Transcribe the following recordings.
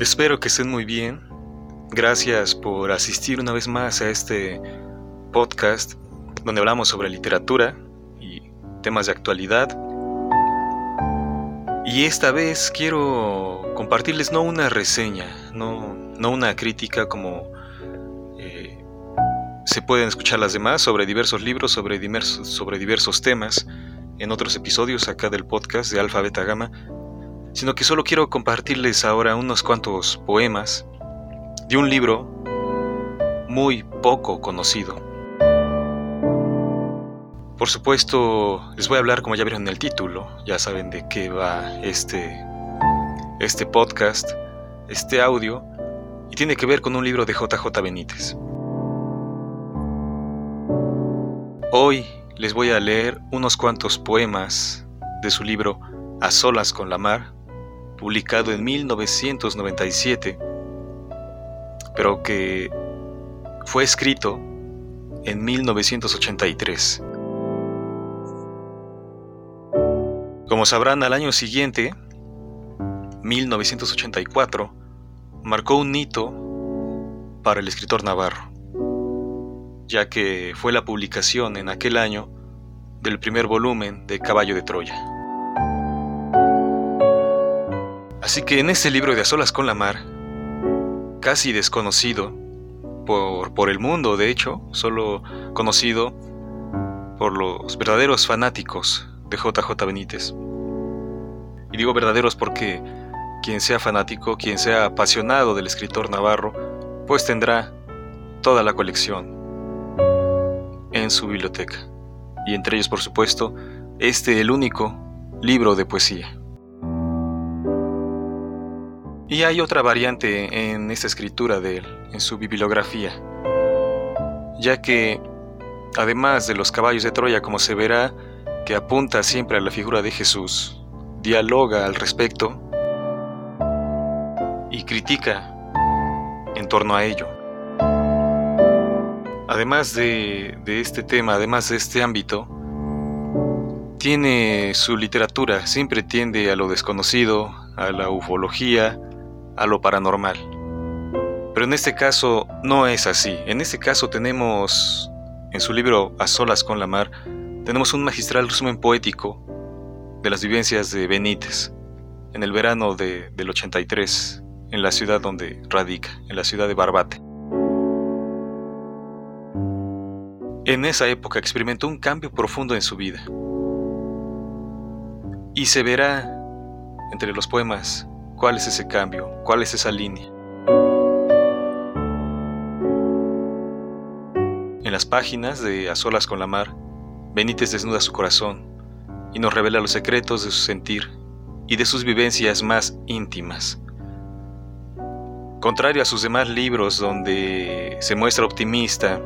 Espero que estén muy bien. Gracias por asistir una vez más a este podcast donde hablamos sobre literatura y temas de actualidad. Y esta vez quiero compartirles no una reseña, no, no una crítica como eh, se pueden escuchar las demás sobre diversos libros, sobre diversos, sobre diversos temas en otros episodios acá del podcast de Alfa Beta Gamma, sino que solo quiero compartirles ahora unos cuantos poemas de un libro muy poco conocido. Por supuesto, les voy a hablar como ya vieron en el título, ya saben de qué va este, este podcast, este audio, y tiene que ver con un libro de JJ Benítez. Hoy les voy a leer unos cuantos poemas de su libro A solas con la mar, publicado en 1997, pero que fue escrito en 1983. Como sabrán, al año siguiente, 1984, marcó un hito para el escritor navarro ya que fue la publicación en aquel año del primer volumen de Caballo de Troya. Así que en este libro de A Solas con la Mar, casi desconocido por, por el mundo, de hecho, solo conocido por los verdaderos fanáticos de JJ Benítez. Y digo verdaderos porque quien sea fanático, quien sea apasionado del escritor navarro, pues tendrá toda la colección en su biblioteca, y entre ellos, por supuesto, este el único libro de poesía. Y hay otra variante en esta escritura de él, en su bibliografía, ya que, además de los caballos de Troya, como se verá, que apunta siempre a la figura de Jesús, dialoga al respecto y critica en torno a ello. Además de, este tema, además de este ámbito, tiene su literatura, siempre tiende a lo desconocido, a la ufología, a lo paranormal. Pero en este caso no es así. En este caso tenemos, en su libro A solas con la mar, tenemos un magistral resumen poético de las vivencias de Benítez en el verano de, del 83, en la ciudad donde radica, en la ciudad de Barbate. En esa época experimentó un cambio profundo en su vida. Y se verá entre los poemas cuál es ese cambio, cuál es esa línea. En las páginas de A solas con la mar, Benítez desnuda su corazón y nos revela los secretos de su sentir y de sus vivencias más íntimas. Contrario a sus demás libros donde se muestra optimista,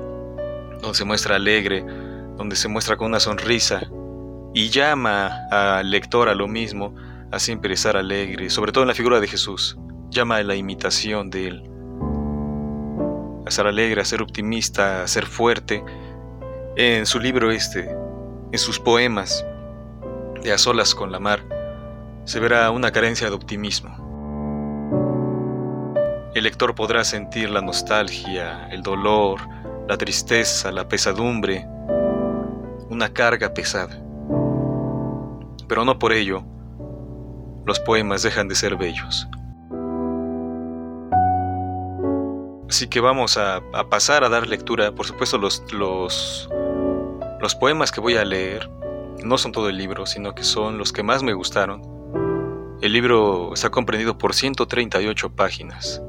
donde se muestra alegre, donde se muestra con una sonrisa y llama al lector a lo mismo, a siempre estar alegre, sobre todo en la figura de Jesús, llama a la imitación de Él, a ser alegre, a ser optimista, a ser fuerte. En su libro este, en sus poemas, de A solas con la mar, se verá una carencia de optimismo. El lector podrá sentir la nostalgia, el dolor, la tristeza, la pesadumbre, una carga pesada. Pero no por ello los poemas dejan de ser bellos. Así que vamos a, pasar a dar lectura. Por supuesto, los, los, los poemas que voy a leer no son todo el libro, sino que son los que más me gustaron. El libro está comprendido por 138 páginas,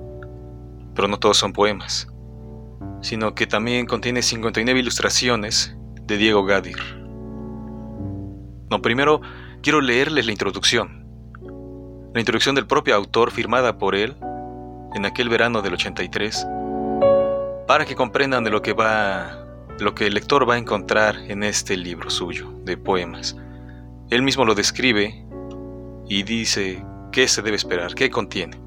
pero no todos son poemas sino que también contiene 59 ilustraciones de Diego Gadir. No, primero quiero leerles la introducción. La introducción del propio autor firmada por él en aquel verano del 83, para que comprendan de lo que va lo que el lector va a encontrar en este libro suyo de poemas. Él mismo lo describe y dice qué se debe esperar, qué contiene.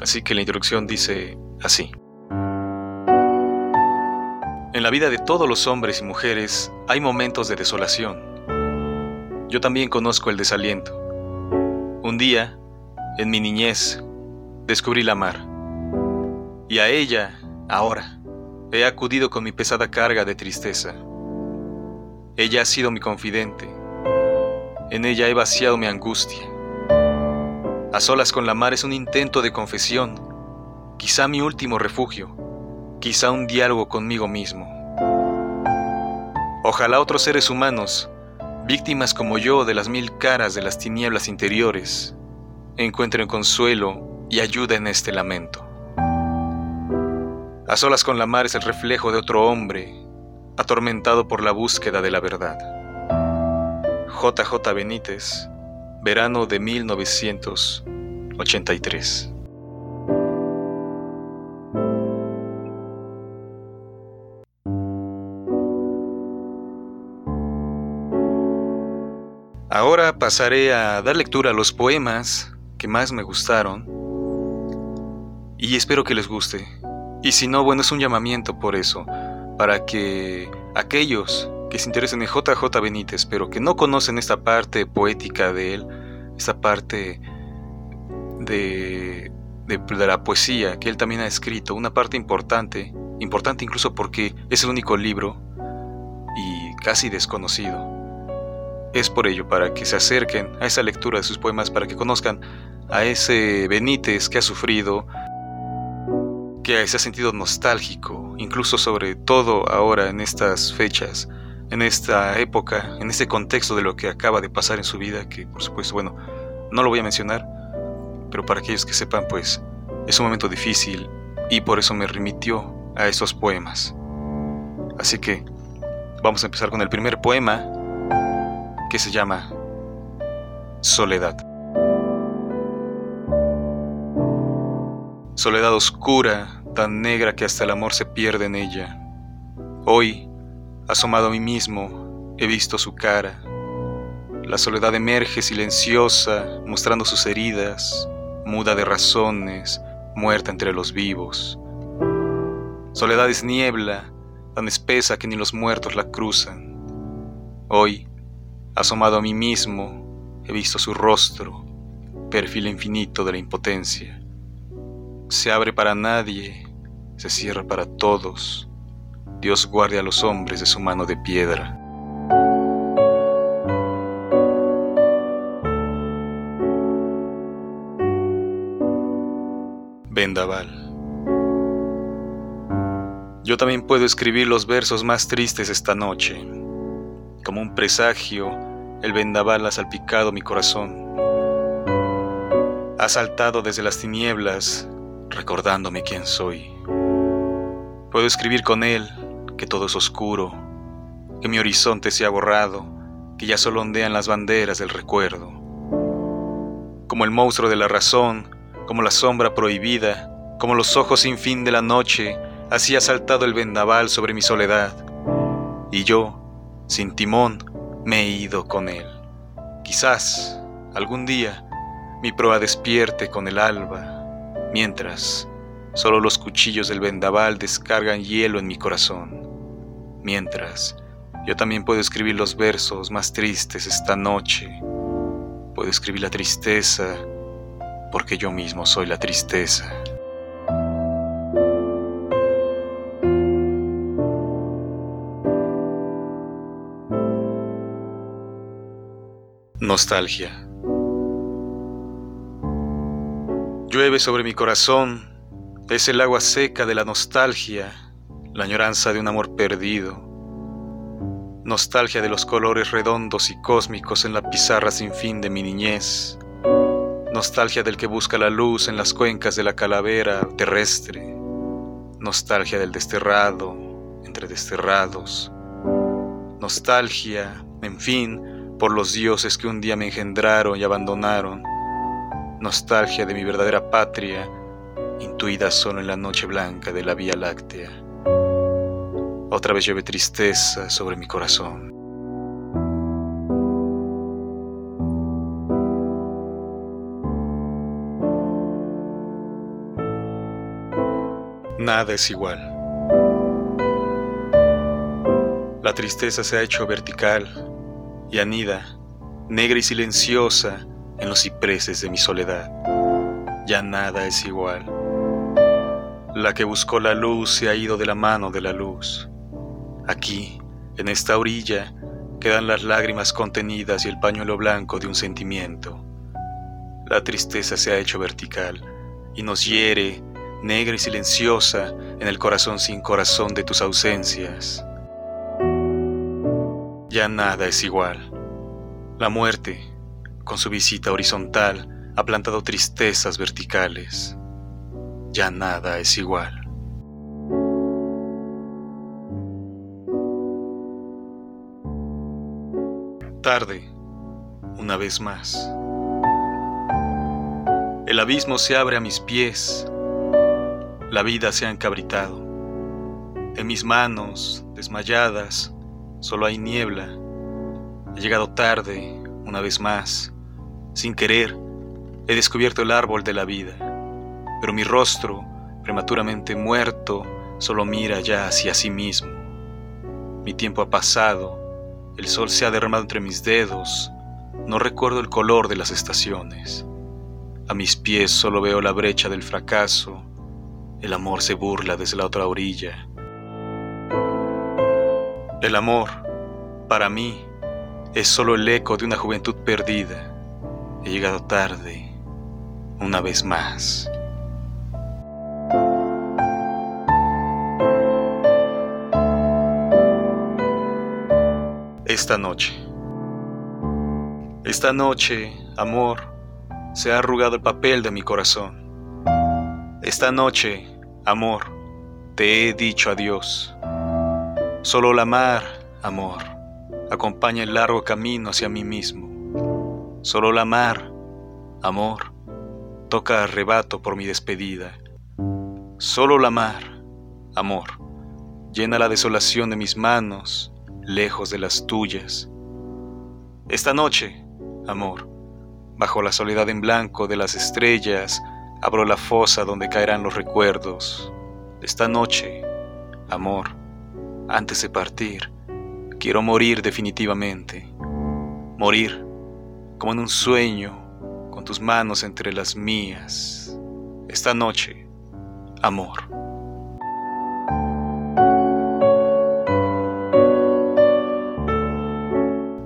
Así que la introducción dice así. En la vida de todos los hombres y mujeres hay momentos de desolación. Yo también conozco el desaliento. Un día, en mi niñez, descubrí la mar. Y a ella, ahora, he acudido con mi pesada carga de tristeza. Ella ha sido mi confidente. En ella he vaciado mi angustia. A solas con la mar es un intento de confesión, quizá mi último refugio, quizá un diálogo conmigo mismo. Ojalá otros seres humanos, víctimas como yo de las mil caras de las tinieblas interiores, encuentren consuelo y ayuda en este lamento. A solas con la mar es el reflejo de otro hombre, atormentado por la búsqueda de la verdad. JJ Benítez, verano de 1983. Ahora pasaré a dar lectura a los poemas que más me gustaron y espero que les guste. Y si no, bueno, es un llamamiento por eso, para que aquellos que se interesen en JJ Benítez, pero que no conocen esta parte poética de él, esta parte de, de, la poesía que él también ha escrito, una parte importante, importante incluso porque es el único libro y casi desconocido. Es por ello, para que se acerquen a esa lectura de sus poemas, para que conozcan a ese Benítez que ha sufrido, que se ha sentido nostálgico, incluso sobre todo ahora en estas fechas, en esta época, en este contexto de lo que acaba de pasar en su vida, que por supuesto, bueno, no lo voy a mencionar, pero para aquellos que sepan, pues es un momento difícil y por eso me remitió a esos poemas. Así que vamos a empezar con el primer poema que se llama Soledad. Soledad oscura, tan negra que hasta el amor se pierde en ella. Hoy, Asomado a mí mismo, he visto su cara. La soledad emerge silenciosa, mostrando sus heridas, muda de razones, muerta entre los vivos. Soledad es niebla, tan espesa que ni los muertos la cruzan. Hoy, asomado a mí mismo, he visto su rostro, perfil infinito de la impotencia. Se abre para nadie, se cierra para todos Dios guarde a los hombres de su mano de piedra. Vendaval. Yo también puedo escribir los versos más tristes esta noche. Como un presagio, el vendaval ha salpicado mi corazón. Ha saltado desde las tinieblas, recordándome quién soy. Puedo escribir con él que todo es oscuro, que mi horizonte se ha borrado, que ya solo ondean las banderas del recuerdo. Como el monstruo de la razón, como la sombra prohibida, como los ojos sin fin de la noche, así ha saltado el vendaval sobre mi soledad. Y yo, sin timón, me he ido con él. Quizás, algún día, mi proa despierte con el alba, mientras solo los cuchillos del vendaval descargan hielo en mi corazón. Mientras, yo también puedo escribir los versos más tristes esta noche. Puedo escribir la tristeza porque yo mismo soy la tristeza. Nostalgia. Llueve sobre mi corazón, es el agua seca de la nostalgia la añoranza de un amor perdido, nostalgia de los colores redondos y cósmicos en la pizarra sin fin de mi niñez, nostalgia del que busca la luz en las cuencas de la calavera terrestre, nostalgia del desterrado entre desterrados, nostalgia, en fin, por los dioses que un día me engendraron y abandonaron, nostalgia de mi verdadera patria, intuida solo en la noche blanca de la Vía Láctea. Otra vez llueve tristeza sobre mi corazón. Nada es igual. La tristeza se ha hecho vertical y anida, negra y silenciosa, en los cipreses de mi soledad. ya nada es igual. La que buscó la luz se ha ido de la mano de la luz. Aquí, en esta orilla, quedan las lágrimas contenidas y el pañuelo blanco de un sentimiento. La tristeza se ha hecho vertical y nos hiere, negra y silenciosa, en el corazón sin corazón de tus ausencias. Ya nada es igual. La muerte, con su visita horizontal, ha plantado tristezas verticales. Ya nada es igual. Tarde, una vez más. El abismo se abre a mis pies. La vida se ha encabritado. En mis manos, desmayadas, solo hay niebla. He llegado tarde, una vez más. Sin querer, he descubierto el árbol de la vida. Pero mi rostro, prematuramente muerto, solo mira ya hacia sí mismo. Mi tiempo ha pasado el sol se ha derramado entre mis dedos. No recuerdo el color de las estaciones. A mis pies solo veo la brecha del fracaso. El amor se burla desde la otra orilla. El amor, para mí, es solo el eco de una juventud perdida. He llegado tarde, una vez más. esta noche. Esta noche, amor, se ha arrugado el papel de mi corazón. Esta noche, amor, te he dicho adiós. Solo la mar, amor, acompaña el largo camino hacia mí mismo. Solo la mar, amor, toca arrebato por mi despedida. Solo la mar, amor, llena la desolación de mis manos lejos de las tuyas. Esta noche, amor, bajo la soledad en blanco de las estrellas, abro la fosa donde caerán los recuerdos. Esta noche, amor, antes de partir, quiero morir definitivamente. Morir como en un sueño, con tus manos entre las mías. Esta noche, amor.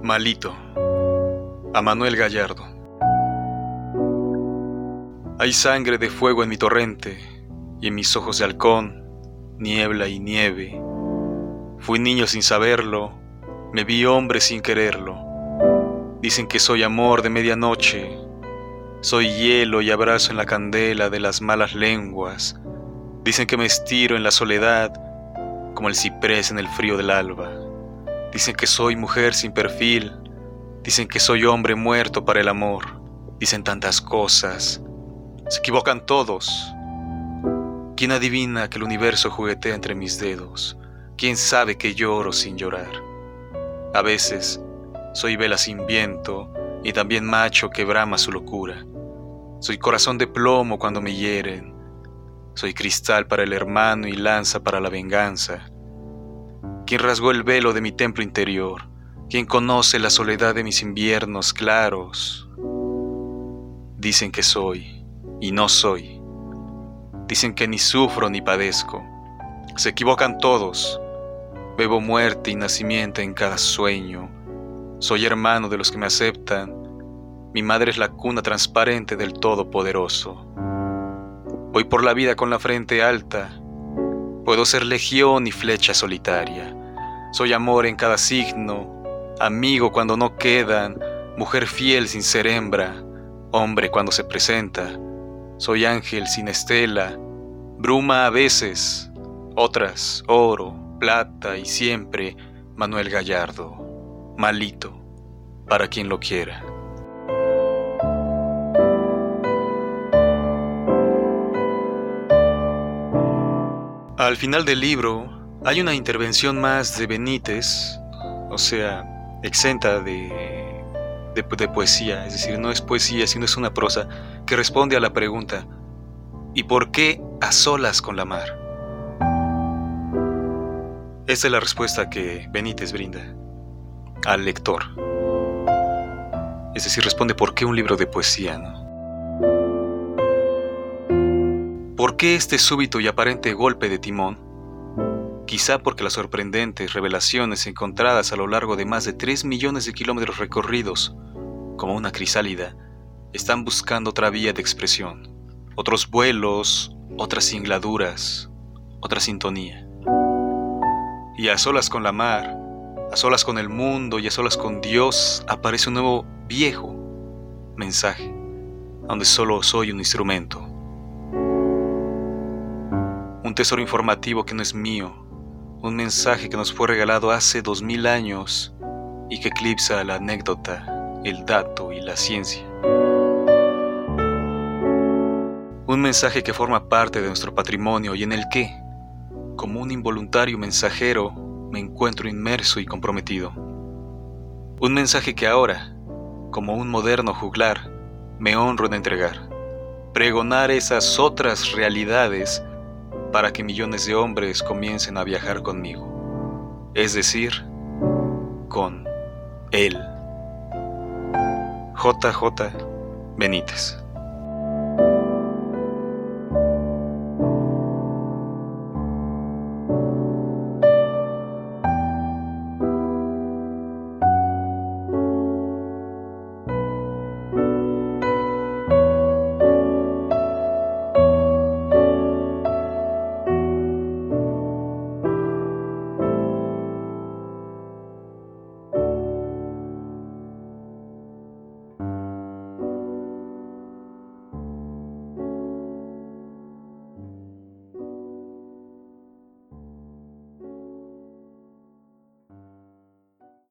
Malito, a Manuel Gallardo. Hay sangre de fuego en mi torrente y en mis ojos de halcón, niebla y nieve. Fui niño sin saberlo, me vi hombre sin quererlo. Dicen que soy amor de medianoche, soy hielo y abrazo en la candela de las malas lenguas. Dicen que me estiro en la soledad como el ciprés en el frío del alba. Dicen que soy mujer sin perfil. Dicen que soy hombre muerto para el amor. Dicen tantas cosas. Se equivocan todos. ¿Quién adivina que el universo juguetea entre mis dedos? ¿Quién sabe que lloro sin llorar? A veces soy vela sin viento y también macho que brama su locura. Soy corazón de plomo cuando me hieren. Soy cristal para el hermano y lanza para la venganza quien rasgó el velo de mi templo interior, quien conoce la soledad de mis inviernos claros. Dicen que soy, y no soy. Dicen que ni sufro ni padezco. Se equivocan todos. Bebo muerte y nacimiento en cada sueño. Soy hermano de los que me aceptan. Mi madre es la cuna transparente del Todopoderoso. Voy por la vida con la frente alta. Puedo ser legión y flecha solitaria. Soy amor en cada signo, amigo cuando no quedan, mujer fiel sin ser hembra, hombre cuando se presenta. Soy ángel sin estela, bruma a veces, otras oro, plata y siempre Manuel Gallardo, malito, para quien lo quiera. Al final del libro, hay una intervención más de Benítez, o sea, exenta de, de, poesía, es decir, no es poesía, sino es una prosa que responde a la pregunta, ¿y por qué a solas con la mar? Esta es la respuesta que Benítez brinda al lector. Es decir, responde por qué un libro de poesía, ¿no? ¿Por qué este súbito y aparente golpe de timón? Quizá porque las sorprendentes revelaciones encontradas a lo largo de más de 3 millones de kilómetros recorridos, como una crisálida, están buscando otra vía de expresión, otros vuelos, otras singladuras, otra sintonía. Y a solas con la mar, a solas con el mundo y a solas con Dios aparece un nuevo viejo mensaje, donde solo soy un instrumento. Un tesoro informativo que no es mío, un mensaje que nos fue regalado hace dos mil años y que eclipsa la anécdota, el dato y la ciencia. Un mensaje que forma parte de nuestro patrimonio y en el que, como un involuntario mensajero, me encuentro inmerso y comprometido. Un mensaje que ahora, como un moderno juglar, me honro en entregar. Pregonar esas otras realidades para que millones de hombres comiencen a viajar conmigo. Es decir, con él. JJ Benítez.